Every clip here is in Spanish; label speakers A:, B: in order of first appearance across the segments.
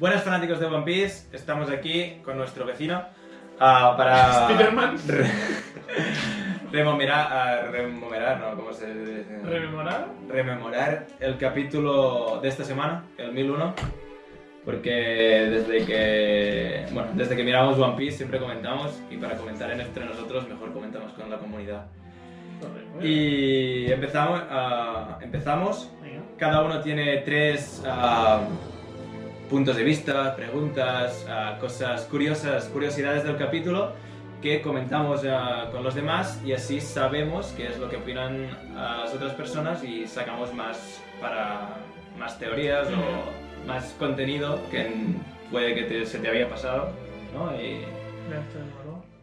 A: Buenas fanáticos de One Piece, estamos aquí con nuestro vecino ah, para
B: Spiderman.
A: re- rememorar, ah, rememorar, no, ¿cómo se dice?
B: ¿Rememorar?
A: rememorar el capítulo de esta semana, el 1001, porque desde que, bueno, desde que miramos One Piece siempre comentamos y para comentar en entre nosotros mejor comentamos con la comunidad. Y empezamos, ah, empezamos cada uno tiene tres puntos de vista, preguntas, cosas curiosas, curiosidades del capítulo que comentamos ah, con los demás y así sabemos qué es lo que opinan ah, las otras personas y sacamos más para más teorías o más contenido que puede que te- se te había pasado, ¿no? Y,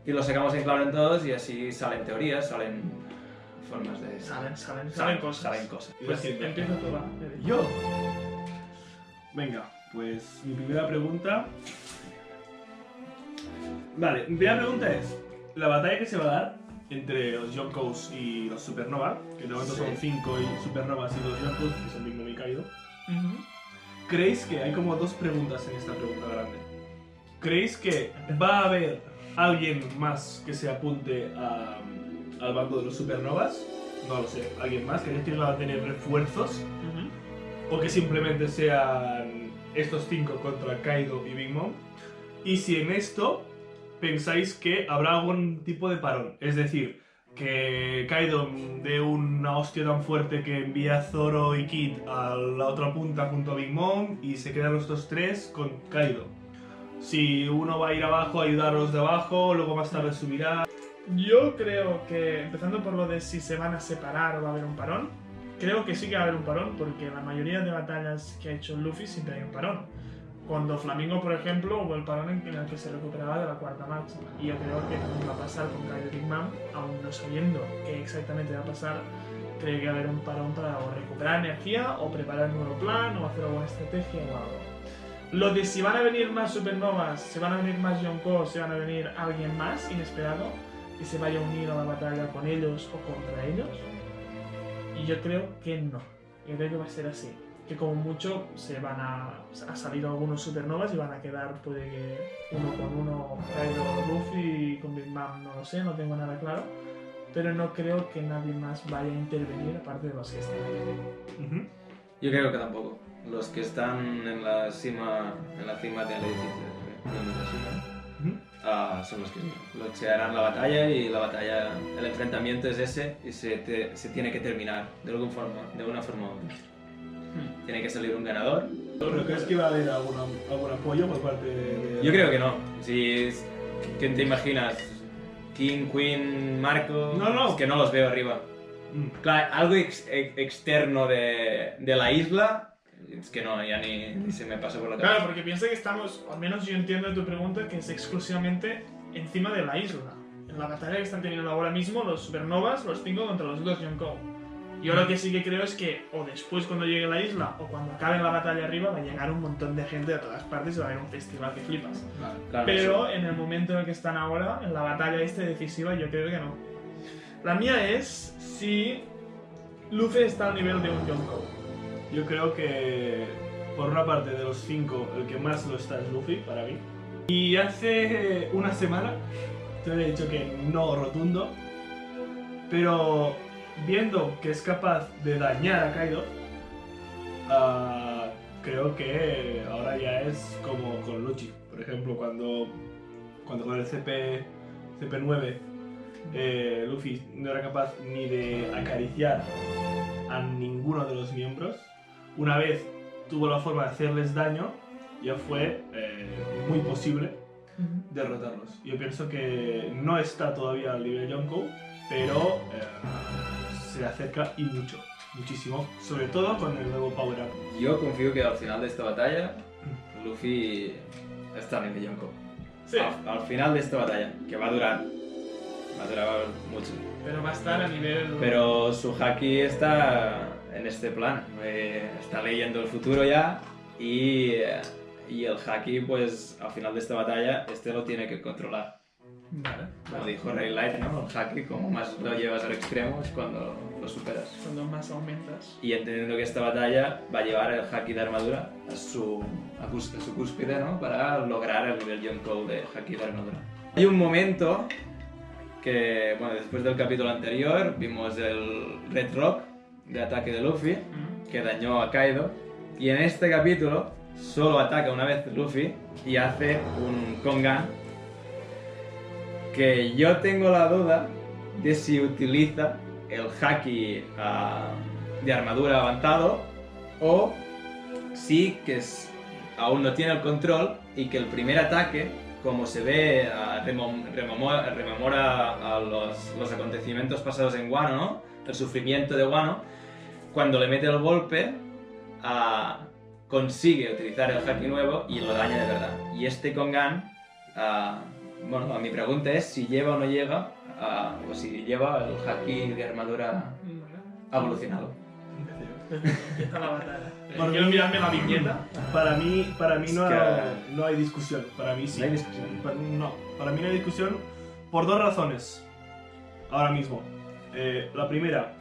A: y lo sacamos en claro en todos y así salen teorías, salen formas de...
B: Salen, salen, salen cosas.
A: Salen cosas.
B: Pues empieza tú, va.
C: Yo. Venga, pues mi primera pregunta. Vale, mi primera pregunta es: la batalla que se va a dar entre los Yonkous y los Supernova, que de momento
A: Sí.
C: son 5 y Supernovas y dos Yonkous, que son Big y Kaido.
B: Ujú.
C: ¿Creéis que hay como dos preguntas en esta pregunta grande? ¿Creéis que va a haber alguien más que se apunte a- al bando de los Supernovas? No lo sé, alguien más. ¿Creéis que va a tener refuerzos? O que simplemente sean estos cinco contra Kaido y Big Mom. Y si en esto pensáis que habrá algún tipo de parón, es decir, que Kaido dé una hostia tan fuerte que envía a Zoro y Kid a la otra punta junto a Big Mom y se quedan los dos tres con Kaido. Si uno va a ir abajo a ayudar a los de abajo, luego más tarde subirá.
B: Yo creo que, empezando por lo de si se van a separar o va a haber un parón, creo que sí que va a haber un parón, porque la mayoría de batallas que ha hecho Luffy siempre hay un parón. Cuando Flamingo, por ejemplo, hubo el parón en el que se recuperaba de la cuarta marcha. Y yo creo que también va a pasar con Kaido Big Mom, aún no sabiendo qué exactamente va a pasar. Creo que va a haber un parón para o recuperar energía, o preparar un nuevo plan, o hacer alguna estrategia o algo. Lo de si van a venir más supernovas, si van a venir más Yonko, si van a venir alguien más inesperado y se vaya a unir a la batalla con ellos o contra ellos. Y yo creo que no. Yo creo que va a ser así. Que como mucho se van a. Ha salido algunos supernovas y van a quedar, puede que uno con uno, Kaido Luffy y con Big Mom, no lo sé, no tengo nada claro. Pero no creo que nadie más vaya a intervenir aparte de los que están.
A: Yo creo que tampoco. Los que están en la cima, en la cima del edificio de Onigashima,
C: Ujú.
A: Ah, son los que, los que harán la batalla y la batalla, el enfrentamiento es ese y se, te- se tiene que terminar de alguna forma, de una forma u otra. Tiene que salir un ganador.
C: ¿Pero crees que va a haber algún, algún apoyo por parte de.?
A: Yo creo que no. Si es- ¿Quién te imaginas? King, Queen, Marco.
C: No, no.
A: Es que no los veo arriba.
C: Mm.
A: Claro, algo ex- ex- externo de, de la isla. Es que no, ya ni, ni se me pasa por la cabeza.
B: Claro, porque piensa que estamos, al menos yo entiendo de tu pregunta, que es exclusivamente encima de la isla. En la batalla que están teniendo ahora mismo los supernovas, los cinco contra los dos Yonkou. Yo lo que sí que creo es que o después cuando llegue a la isla o cuando acabe la batalla arriba va a llegar un montón de gente de todas partes y va a haber un festival que flipas.
A: Claro,
B: Pero en el momento en el que están ahora, en la batalla esta decisiva, yo creo que no. La mía es si Luffy está al nivel de un Yonkou.
C: Yo creo que por una parte de los cinco el que más lo está es Luffy para mí. Y hace una semana te había dicho que no rotundo, pero viendo que es capaz de dañar a Kaido, ah, creo que ahora ya es como con Luchi. Por ejemplo, cuando, cuando con el CP, CP9 eh, Luffy no era capaz ni de acariciar a ninguno de los miembros. Una vez tuvo la forma de hacerles daño, ya fue eh, muy posible derrotarlos. Yo pienso que no está todavía al nivel Yonkou, pero eh, se acerca y mucho, muchísimo, sobre todo con el nuevo Power Up.
A: Yo confío que al final de esta batalla, Luffy está en el Yonko.
B: Sí,
A: Al, al final de esta batalla, que va a durar. Va a durar mucho.
B: pero va a estar a nivel...
A: Pero su haki está en este plan. eh, está leyendo el futuro ya y, eh, y el haki, pues al final de esta batalla, este lo tiene que controlar.
B: Vale.
A: como dijo Ray Light, ¿no? El haki, como más lo llevas al extremo es cuando lo superas.
B: Cuando más aumentas.
A: Y entendiendo que esta batalla va a llevar el haki de armadura a su, a su cúspide, ¿no? Para lograr el nivel Yonkou de haki de armadura. Hay un momento que, bueno, después del capítulo anterior vimos el Red Rock de ataque de Luffy
B: Mm.
A: que dañó a Kaido. Y en este capítulo solo ataca una vez Luffy y hace un Kongan. Que yo tengo la duda de si utiliza el haki ah, de armadura avanzado o si que es- aún no tiene el control y que el primer ataque, como se ve, ah, remom- rememora, rememora a los, los acontecimientos pasados en Wano, ¿no? el sufrimiento de Wano, cuando le mete el golpe, ah, consigue utilizar el haki nuevo y lo daña de verdad. Y este Kongan, ah, bueno, mi pregunta es si lleva o no llega, ah, o si lleva el haki de armadura evolucionado.
B: Empieza la batalla.
C: Para
B: Quiero mirarme la viñeta.
C: Para mí, para mí no,
A: que-
C: no hay discusión. Para mí sí.
A: No hay discusión.
C: Pa- No, para mí no hay discusión por dos razones. Ahora mismo. Eh, la primera,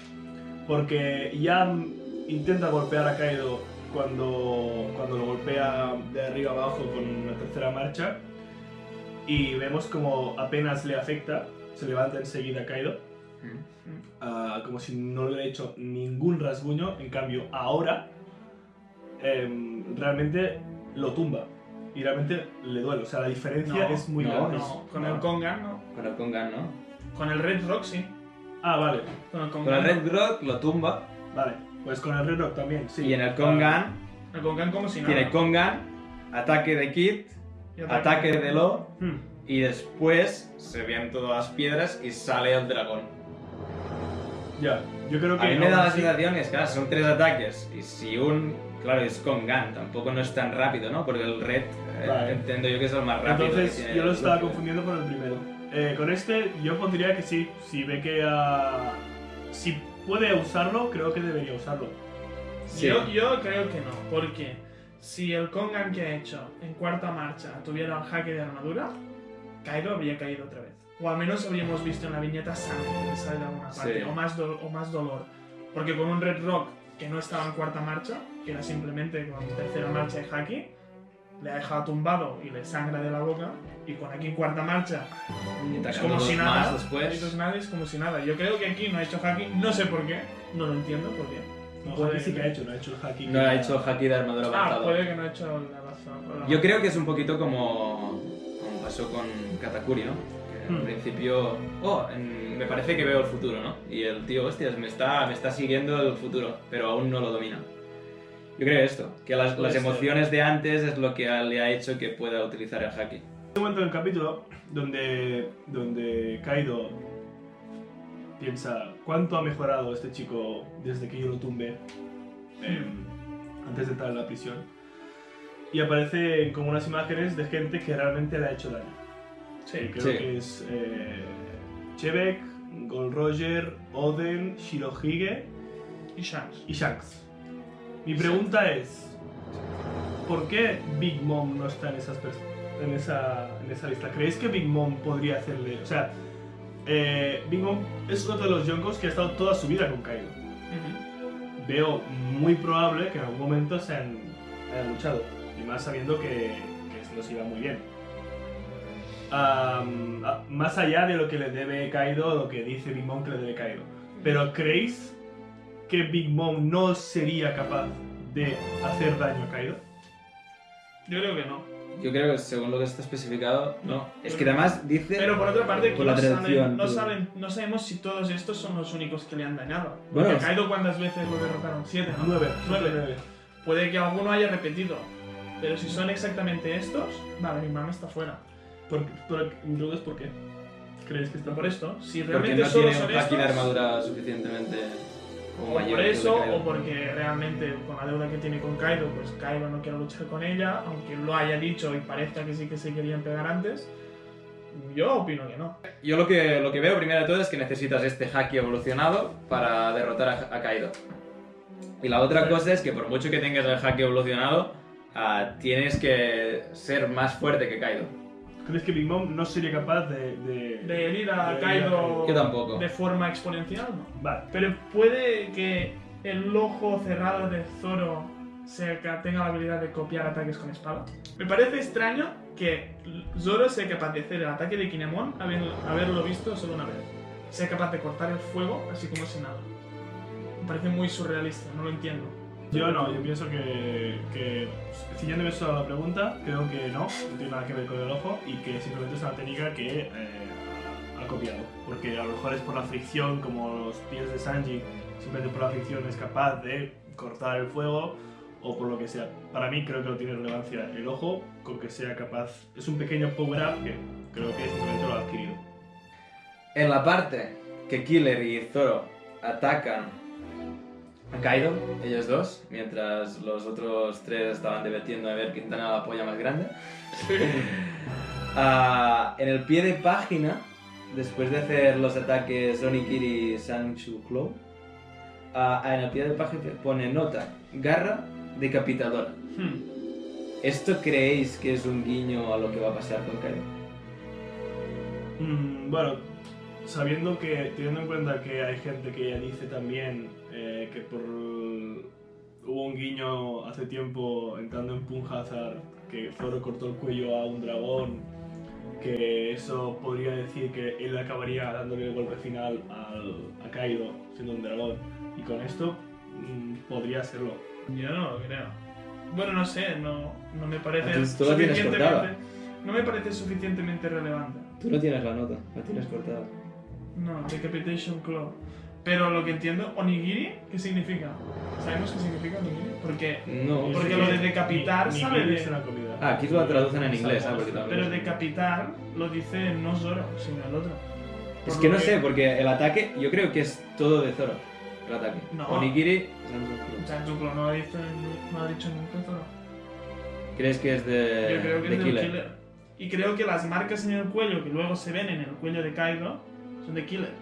C: porque ya mm, intenta golpear a Kaido cuando, cuando lo golpea de arriba abajo con una tercera marcha. Y vemos como apenas le afecta, se levanta enseguida Kaido. ah, como si no le hubiera hecho ningún rasguño. En cambio, ahora em, realmente lo tumba. Y realmente le duele. O sea, la diferencia
B: No,
C: es muy
A: no,
C: grande.
B: No, con
A: No.
B: el Kongan no.
A: Con el Kongan, ¿no?
B: Con el Red Rock sí.
C: Ah, vale.
B: Con el
A: Con el. Red Rock lo tumba
C: Vale. Pues con el Red Rock también, sí.
A: y en el Kongan
B: El Kongan como si nada.
A: tiene Kongan, ataque de Kid,
B: Y
A: ataque de Lo
C: Hmm.
A: y después se ven todas las piedras y sale el dragón.
C: Ya, yo creo que.
A: A mí me da la
C: así-
A: sensación que es, claro, son tres ataques y si un, claro, es Kongan, tampoco no es tan rápido, ¿no? Porque el Red, eh,
C: Vale.
A: entiendo yo que es el más rápido. que
C: Entonces,
A: tiene
C: yo lo
A: el
C: estaba
A: Luffy.
C: confundiendo con el primero. Eh, con este, yo pondría que sí. Si ve que. ah, si puede usarlo, creo que debería usarlo.
A: Sí.
B: Yo, yo creo que no, porque si el Kongan que ha hecho en cuarta marcha tuviera el jaque de armadura, Kaido habría caído otra vez. O al menos habríamos visto en la viñeta sangre que sale de alguna parte,
A: Sí.
B: o, más o más dolor. Porque con un Red Rock que no estaba en cuarta marcha, que era simplemente con tercera marcha de haki, le ha dejado tumbado y le sangra de la boca, y con aquí en cuarta marcha
A: Y
B: es como si nada.
A: después.
B: Esto es nada, es como si nada. Yo creo que aquí no ha hecho haki, no sé por qué, no lo entiendo por qué.
C: No,
B: Puede-
C: sí que ha hecho, no ha hecho el haki.
A: No ha hecho haki de armadura
B: Ah,
A: avanzado.
B: puede que no ha hecho la razón.
A: Yo creo que es un poquito como, como pasó con Katakuri, ¿no? Que al
C: Hmm.
A: principio, oh, en- me parece que veo el futuro, ¿no? Y el tío, hostias, me está, me está siguiendo el futuro, pero aún no lo domina. Yo creo esto, que las, las
C: ser.
A: emociones de antes es lo que le ha hecho que pueda utilizar el haki.
C: Hay un momento en el capítulo donde, donde Kaido piensa cuánto ha mejorado este chico desde que yo lo tumbé em, antes de entrar en la prisión. Y aparecen como unas imágenes de gente que realmente le ha hecho daño.
B: Sí,
C: Creo
A: Sí.
C: que es eh, Chebek, Gold Roger, Oden, Shirohige
B: y Shanks.
C: y Shanks. Mi pregunta es, ¿por qué Big Mom no está en, esas en, esa, en esa lista? ¿Creéis que Big Mom podría hacerle...? O sea, eh, Big Mom es uno de los Yonkos que ha estado toda su vida con Kaido. Veo muy probable que en algún momento se han, hayan luchado. Y más sabiendo que, que nos iba muy bien. Más allá de lo que le debe Kaido, lo que dice Big Mom que le debe Kaido. Pero ¿creéis que Big Mom no sería capaz de hacer daño a Kaido?
B: Yo creo que no.
A: Yo creo que según lo que está especificado, no. Es que además dice...
B: Pero por otra parte, que
A: Por la
B: no, saben, no, saben- no sabemos si todos estos son los únicos que le han dañado.
A: Bueno,
B: Porque
A: es-
B: Kaido cuántas veces lo derrotaron? Siete, ¿no?
C: Nueve.
B: Nueve.
C: Nueve.
B: Puede que alguno haya repetido. Pero si son exactamente estos, vale, mi mamá está fuera.
C: ¿Por, por, mi es por qué. ¿Creéis que está
B: Por esto, si
A: Porque
B: realmente
A: no
B: solo
A: tiene
B: son estos,
A: armadura suficientemente...
B: o por eso, o porque realmente con la deuda que tiene con Kaido, pues Kaido no quiere luchar con ella, aunque lo haya dicho y parezca que sí que se querían pegar antes. Yo opino que no.
A: Yo lo que, lo que veo primero de todo es que necesitas este haki evolucionado para derrotar a, a Kaido. Y la otra
B: Sí.
A: cosa es que por mucho que tengas el haki evolucionado, ah, tienes que ser más fuerte que Kaido.
C: ¿Crees que Big Mom no sería capaz de. de,
B: De herir a
C: de
B: Kaido
A: tampoco.
B: de forma exponencial, no.
C: Vale.
B: Pero puede que el ojo cerrado de Zoro sea ca- tenga la habilidad de copiar ataques con espada. Me parece extraño que Zoro sea capaz de hacer el ataque de Kinemon habiendo- haberlo visto solo una vez. Sea capaz de cortar el fuego así como si nada. Me parece muy surrealista, no lo entiendo.
C: Yo no, yo pienso que, que ciñéndome solo a la pregunta, creo que no, no tiene nada que ver con el ojo y que simplemente es una técnica que eh, ha- copiado. Porque a lo mejor es por la fricción, como los pies de Sanji, simplemente por la fricción es capaz de cortar el fuego o por lo que sea. Para mí creo que no tiene relevancia el ojo con que sea capaz. Es un pequeño power up que creo que simplemente lo ha adquirido.
A: En la parte que Killer y Zoro atacan a Kaido, ellos dos, mientras los otros tres estaban debatiendo a ver quién tenía la polla más grande. Ah, en el pie de página, después de hacer los ataques Onikiri y Sanchu Claw, ah, en el pie de página pone nota, garra decapitadora.
B: Hmm.
A: ¿Esto creéis que es un guiño a lo que va a pasar con Kaido?
C: Mm, bueno, sabiendo que, teniendo en cuenta que hay gente que ya dice también eh, que por hubo un guiño hace tiempo entrando en Punjazar que Zoro cortó el cuello a un dragón, que eso podría decir que él acabaría dándole el golpe final al, a Kaido siendo un dragón. Y con esto mm, podría serlo.
B: Yo no lo creo. Bueno, no sé, no, no me parece
A: Entonces, tú la tienes cortada.
B: No me parece suficientemente relevante.
A: Tú no tienes la nota, la tienes cortada.
B: No, Decapitation Claw. Pero lo que entiendo, Onigiri, ¿qué significa? ¿Sabemos qué significa Onigiri? Porque,
A: No,
B: Porque
C: Sí,
B: lo de decapitar
C: ni
B: sale de-
C: es una comida.
A: Ah, aquí lo traducen en inglés, ¿ah? Porque también-
B: pero decapitar lo dice no Zoro, sino el otro.
A: Es
B: Por
A: que no sé, porque el ataque, yo creo que es todo de Zoro. El ataque.
B: No.
A: Onigiri,
B: Sanjuklo no lo dice, no ha dicho nunca Zoro.
A: ¿crees que es de,
B: Yo creo que
A: de
B: es
A: Killer?
B: Killer. Y creo que las marcas en el cuello que luego se ven en el cuello de Kaido son de Killer,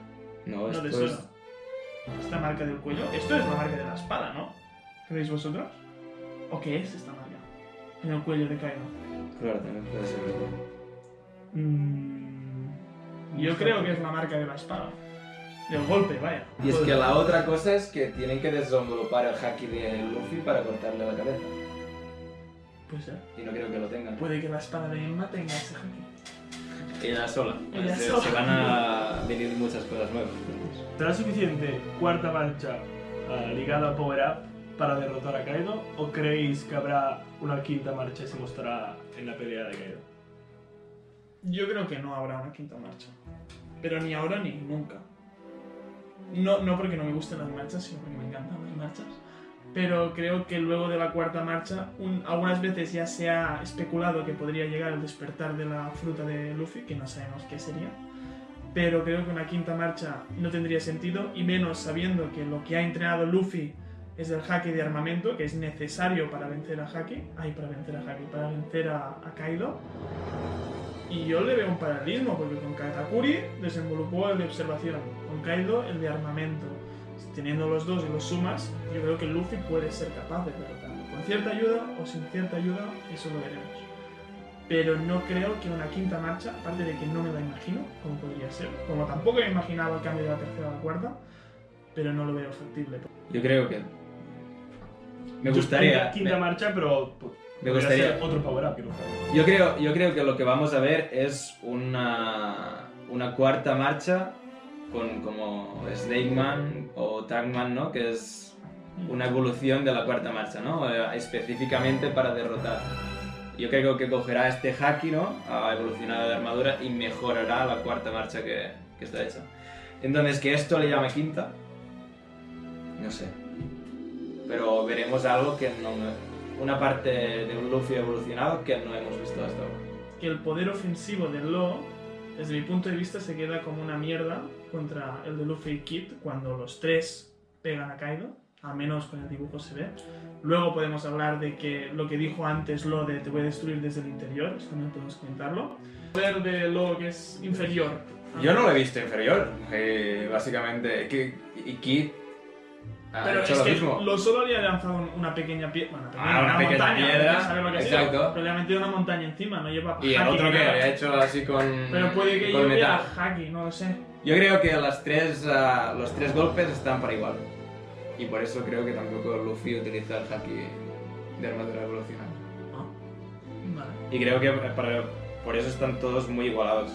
A: No,
B: no
A: esto
B: de
A: es...
B: Zoro. Esta marca del cuello, esto es la marca de la espada, ¿no? ¿Creéis vosotros? ¿O qué es esta marca? En el cuello de Kaido.
A: Claro, también puede ser verdad.
B: Mm, yo creo que es la marca de la espada. Del golpe, vaya.
A: Y es que la otra cosa es que tienen que desenvolupar el haki de Luffy para cortarle la cabeza.
B: Puede ser.
A: Y no creo que lo tengan.
B: Puede que la espada de Emma tenga ese haki.
A: Ella sola.
B: Ella
A: se,
B: sola.
A: se van a venir muchas cosas nuevas.
C: ¿Será suficiente cuarta marcha ah, ligada a Power Up para derrotar a Kaido? ¿O creéis que habrá una quinta marcha y se mostrará en la pelea de Kaido?
B: Yo creo que no habrá una quinta marcha. Pero ni ahora ni nunca. No, no porque no me gusten las marchas, sino porque me encantan las marchas. Pero creo que luego de la cuarta marcha, un- algunas veces ya se ha especulado que podría llegar el despertar de la fruta de Luffy, que no sabemos qué sería. Pero creo que una quinta marcha no tendría sentido, y menos sabiendo que lo que ha entrenado Luffy es el haki de armamento, que es necesario para vencer a Haki, ay, para vencer a Haki, para vencer a, a Kaido. Y yo le veo un paralelismo, porque con Katakuri desenvolupó el de observación, con Kaido el de armamento. Teniendo los dos y los sumas, yo creo que Luffy puede ser capaz de derrotarlo. Con cierta ayuda o sin cierta ayuda, eso lo veremos. Pero no creo que una quinta marcha, aparte de que no me la imagino, como podría ser, como tampoco me imaginaba el cambio de la tercera a la cuarta, pero no lo veo factible.
A: Yo creo que... Me gustaría...
C: Quinta, quinta
A: me-
C: marcha, pero pues,
A: Me gustaría-
C: ser otro Power Up. que no sea.
A: Yo creo, yo creo que lo que vamos a ver es una, una cuarta marcha con como Snake Man o Tagman, ¿no? Que es una evolución de la cuarta marcha, ¿no? Eh, específicamente para derrotar. Yo creo que cogerá este haki, ¿no? Ha evolucionado de armadura y mejorará la cuarta marcha que, que está hecha. Entonces, que esto le llame quinta, no sé. Pero veremos algo que no... Una parte de un Luffy evolucionado que no hemos visto hasta ahora.
B: que el poder ofensivo del Law, desde mi punto de vista, se queda como una mierda contra el de Luffy y Kid cuando los tres pegan a Kaido, al menos con el dibujo se ve. Luego podemos hablar de que lo que dijo antes Law de te voy a destruir desde el interior, esto también podemos comentarlo. El poder de Law que es inferior.
A: Yo no lo he visto inferior, que básicamente, que, y Kid ha
B: Pero
A: hecho
B: es
A: lo
B: que
A: mismo.
B: lo solo había lanzado una pequeña piedra. Bueno,
A: Ah, una pequeña
B: montaña,
A: piedra,
B: lo que
A: exacto.
B: Pero le ha metido una montaña encima, no lleva
A: Y el otro que había hecho así con,
B: Pero puede que
A: con
B: yo haki, no lo sé.
A: Yo creo que las tres, ah, los tres golpes están para igual. Y por eso creo que tampoco Luffy utiliza el haki de armadura evolucional.
B: Vale.
A: Y creo que para- por eso están todos muy igualados.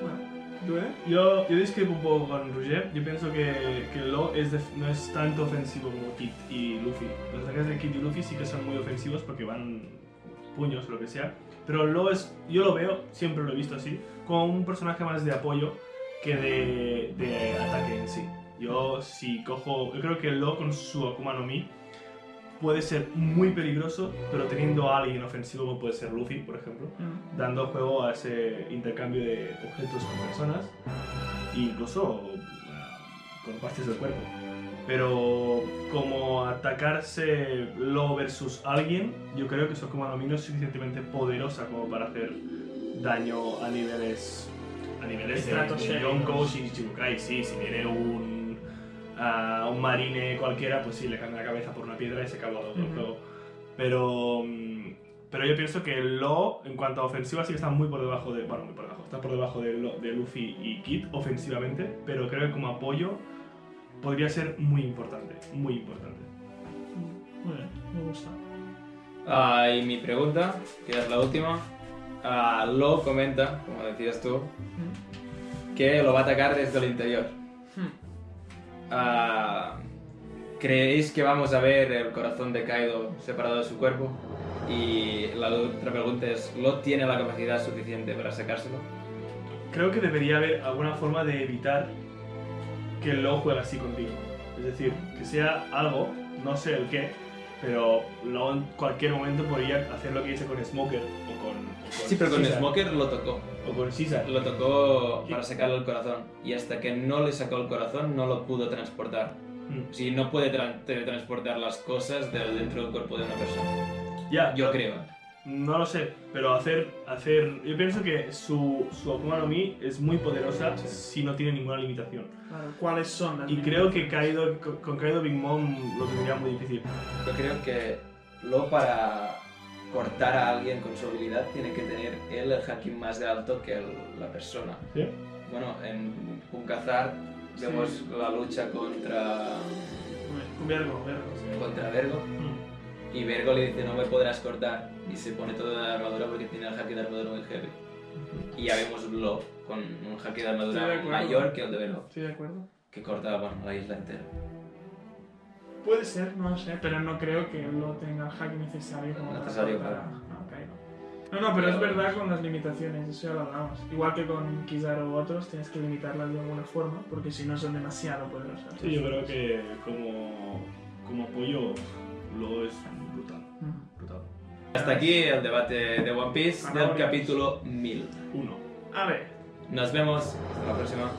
B: Bueno, ¿tú, eh?
C: Yo, yo discrepo un poco con Roger. Yo pienso que, que Lo es def- no es tanto ofensivo como Kid y Luffy. Los ataques de Kid y Luffy sí que son muy ofensivos porque van puños o lo que sea. Pero Lo es, yo lo veo, siempre lo he visto así, como un personaje más de apoyo que de, de ataque en sí. Yo si cojo, yo creo que Lo con su Akuma no Mi puede ser muy peligroso, pero teniendo a alguien ofensivo como puede ser Luffy, por ejemplo,
B: Mm.
C: dando juego a ese intercambio de objetos con personas e incluso uh, con partes del cuerpo. Pero como atacarse lo versus alguien, yo creo que su Akuma no Mi no es suficientemente poderosa como para hacer daño a niveles a niveles de. Yonkos y Chibukai. Sí, si viene un a un marine cualquiera, pues sí, le cambia la cabeza por una piedra y se acaba todo el juego. Pero mm, pero yo pienso que Lo, en cuanto a ofensiva, sí que está muy por debajo de. Bueno, muy por debajo. Está por debajo de, Lo- de Luffy y Kid ofensivamente. Pero creo que como apoyo podría ser muy importante. Muy importante.
B: Muy bien, me gusta.
A: Ah, y mi pregunta, que es la última. Ah, Lo comenta, como decías tú, que lo va a atacar desde el interior.
B: Hmm.
A: Ah, ¿Creéis que vamos a ver el corazón de Kaido separado de su cuerpo? Y la otra pregunta es, ¿Lo tiene la capacidad suficiente para sacárselo?
C: Creo que debería haber alguna forma de evitar que Lo juegue así contigo. Es decir, que sea algo, no sé el qué, pero Lo en cualquier momento podría hacer lo que hice con Smoker o con. o con
A: Sí, pero con
C: Caesar,
A: Smoker lo tocó.
C: O con Caesar.
A: Lo tocó para sacarle el corazón. Y hasta que no le sacó el corazón, no lo pudo transportar.
C: Mm.
A: Si no puede tra- teletransportar las cosas de dentro del cuerpo de una persona.
C: Ya,
A: Yo creo.
C: No lo sé, pero hacer, hacer, yo pienso que su, su Akuma no Mi es muy poderosa si no tiene ninguna limitación.
B: Claro, ¿cuáles son las
C: Y creo que Kaido, con con Kaido Big Mom lo tendría muy difícil.
A: Yo creo que lo para cortar a alguien con su habilidad tiene que tener él el hacking más alto que el- la persona.
C: ¿Sí?
A: Bueno, en Kunkazar
B: Sí.
A: vemos la lucha contra,
B: Vergo, vergo. sí.
A: contra Vergo
C: Mm.
A: Y Vergo le dice no me podrás cortar y se pone toda la armadura porque tiene el hacking de armadura muy heavy. Y ya vemos Lo con un hacking de
B: Estoy de
A: armadura
B: acuerdo.
A: mayor que el de Vergo,
B: Estoy de acuerdo.
A: que corta bueno, la isla entera.
B: Puede ser, no lo sé, pero no creo que lo tenga el hack necesario como
A: Necesario,
B: para
A: claro.
B: cortar a- a Kaido. No, no, pero es verdad con las limitaciones, eso ya lo hablamos. Igual que con Kizaru u otros, tienes que limitarlas de alguna forma, porque si no son demasiado poderosas.
C: Sí, yo creo que como, como apoyo lo es brutal.
B: Ujú.
C: brutal.
A: Hasta aquí el debate de One Piece del capítulo 1000.
C: Uno.
B: A ver,
A: Nos vemos hasta la próxima.